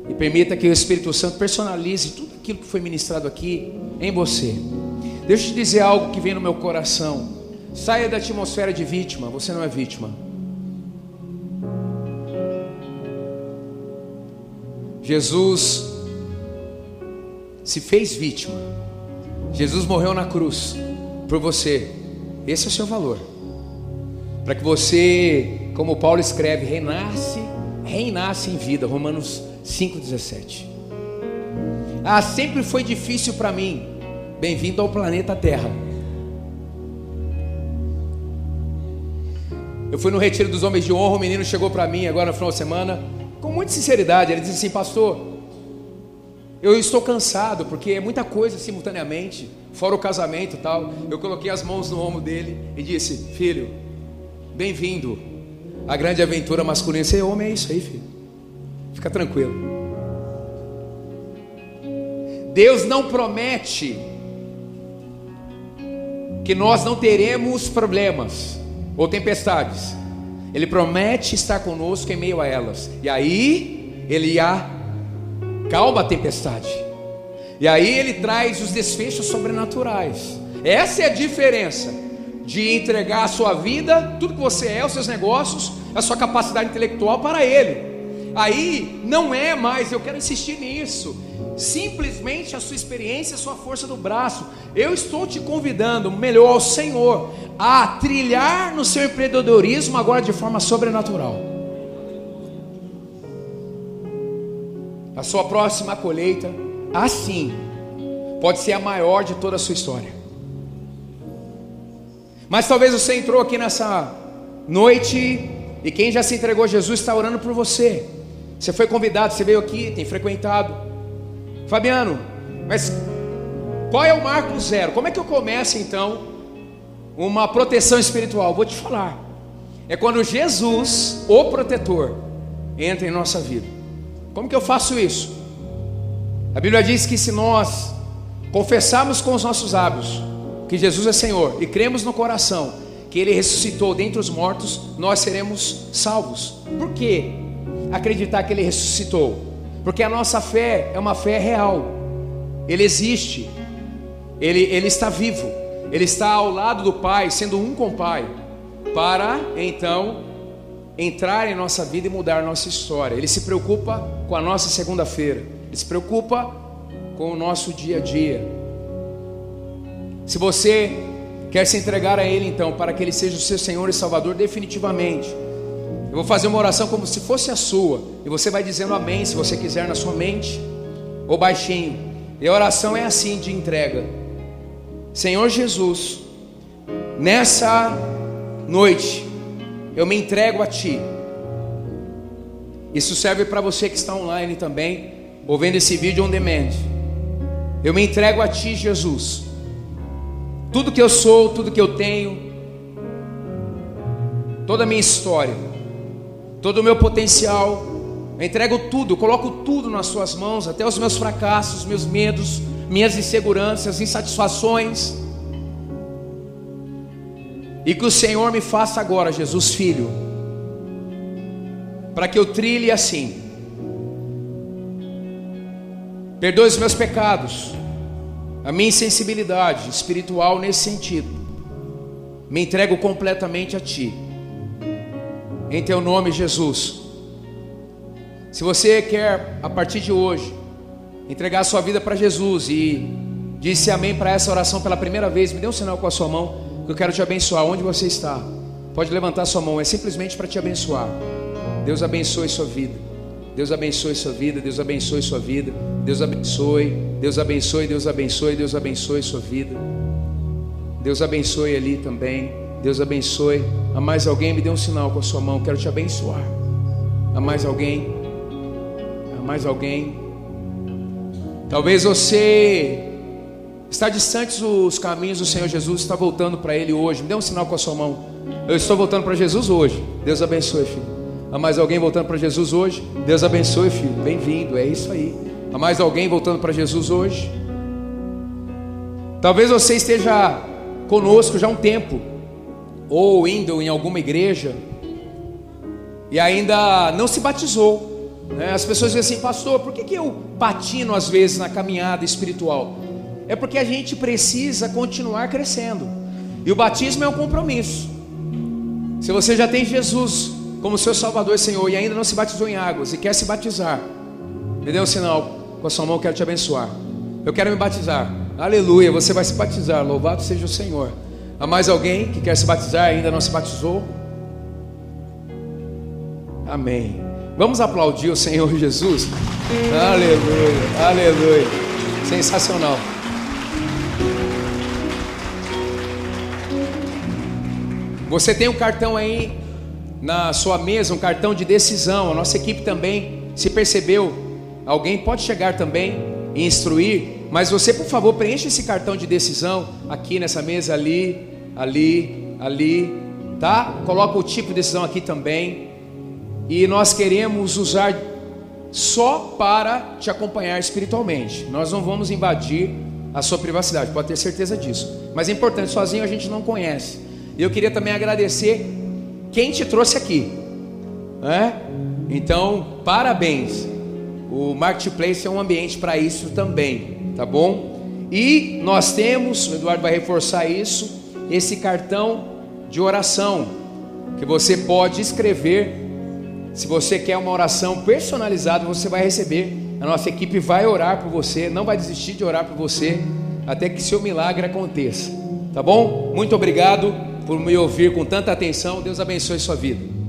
E permita que o Espírito Santo personalize tudo aquilo que foi ministrado aqui em você. Deixa eu te dizer algo que vem no meu coração. Saia da atmosfera de vítima, você não é vítima. Jesus se fez vítima. Jesus morreu na cruz por você. Esse é o seu valor para que você, como Paulo escreve, reinasse, reinasse em vida. Romanos 5,17. Ah, sempre foi difícil para mim. Bem-vindo ao planeta Terra. Eu fui no retiro dos homens de honra, o menino chegou para mim agora no final de semana com muita sinceridade. Ele disse assim, pastor, eu estou cansado porque é muita coisa simultaneamente, fora o casamento e tal. Eu coloquei as mãos no ombro dele e disse, filho, bem-vindo à grande aventura masculina. Ser homem é isso aí, filho. Fica tranquilo. Deus não promete que nós não teremos problemas ou tempestades. Ele promete estar conosco em meio a elas. E aí ele acalma a tempestade. E aí ele traz os desfechos sobrenaturais. Essa é a diferença de entregar a sua vida, tudo que você é, os seus negócios, a sua capacidade intelectual para ele. Aí não é mais, eu quero insistir nisso, simplesmente a sua experiência, a sua força do braço. Eu estou te convidando, melhor ao Senhor, a trilhar no seu empreendedorismo agora de forma sobrenatural. A sua próxima colheita, assim, pode ser a maior de toda a sua história. Mas talvez você entrou aqui nessa noite e quem já se entregou a Jesus está orando por você. Você foi convidado, você veio aqui, tem frequentado. Fabiano, mas qual é o marco zero? Como é que eu começo então uma proteção espiritual? Vou te falar. É quando Jesus, o protetor, entra em nossa vida. Como que eu faço isso? A Bíblia diz que se nós confessarmos com os nossos lábios que Jesus é Senhor e cremos no coração que Ele ressuscitou dentre os mortos, nós seremos salvos. Por quê? acreditar que Ele ressuscitou, porque a nossa fé é uma fé real, Ele existe, Ele, Ele está vivo, Ele está ao lado do Pai, sendo um com o Pai, para então entrar em nossa vida e mudar nossa história. Ele se preocupa com a nossa segunda-feira, Ele se preocupa com o nosso dia a dia. Se você quer se entregar a Ele, então, para que Ele seja o seu Senhor e Salvador, definitivamente. Eu vou fazer uma oração como se fosse a sua. E você vai dizendo amém se você quiser na sua mente ou baixinho. E a oração é assim de entrega. Senhor Jesus, nessa noite eu me entrego a ti. Isso serve para você que está online também, ou vendo esse vídeo on demand. Eu me entrego a ti, Jesus. Tudo que eu sou, tudo que eu tenho, toda a minha história todo o meu potencial, eu entrego tudo, coloco tudo nas suas mãos, até os meus fracassos, meus medos, minhas inseguranças, insatisfações. E que o Senhor me faça agora, Jesus Filho, para que eu trilhe assim. Perdoe os meus pecados, a minha insensibilidade espiritual nesse sentido. Me entrego completamente a Ti em teu nome, Jesus. Se você quer, a partir de hoje, entregar sua vida para Jesus e disse amém para essa oração pela primeira vez, me dê um sinal com a sua mão, que eu quero te abençoar onde você está. Pode levantar sua mão, é simplesmente para te abençoar. Deus abençoe sua vida. Deus abençoe sua vida, Deus abençoe sua vida. Deus abençoe, Deus abençoe, Deus abençoe, Deus abençoe sua vida. Deus abençoe ali também. Deus abençoe. A mais alguém me dê um sinal com a sua mão. Quero te abençoar. A mais alguém. A mais alguém. Talvez você está distante dos caminhos do Senhor Jesus, está voltando para Ele hoje. Me dê um sinal com a sua mão. Eu estou voltando para Jesus hoje. Deus abençoe, filho. Há mais alguém voltando para Jesus hoje? Deus abençoe, filho. Bem-vindo, é isso aí. Há mais alguém voltando para Jesus hoje? Talvez você esteja conosco já há um tempo ou indo em alguma igreja e ainda não se batizou. Né? As pessoas dizem assim, pastor, por que, que eu patino às vezes na caminhada espiritual? É porque a gente precisa continuar crescendo. E o batismo é um compromisso. Se você já tem Jesus como seu Salvador e Senhor e ainda não se batizou em águas e quer se batizar, me dê um sinal com a sua mão, quero te abençoar. Eu quero me batizar. Aleluia, você vai se batizar. Louvado seja o Senhor. Há mais alguém que quer se batizar e ainda não se batizou? Amém. Vamos aplaudir o Senhor Jesus? Aleluia, aleluia. Sensacional. Você tem um cartão aí na sua mesa um cartão de decisão. A nossa equipe também, se percebeu, alguém pode chegar também e instruir, mas você, por favor, preencha esse cartão de decisão aqui nessa mesa, ali, ali, ali, tá? Coloca o tipo de decisão aqui também. E nós queremos usar só para te acompanhar espiritualmente. Nós não vamos invadir a sua privacidade, pode ter certeza disso. Mas é importante, sozinho a gente não conhece. E eu queria também agradecer quem te trouxe aqui. Né? Então, parabéns. O Marketplace é um ambiente para isso também, tá bom? E nós temos, o Eduardo vai reforçar isso, esse cartão de oração que você pode escrever. Se você quer uma oração personalizada, você vai receber. A nossa equipe vai orar por você, não vai desistir de orar por você até que seu milagre aconteça. Tá bom? Muito obrigado por me ouvir com tanta atenção. Deus abençoe sua vida.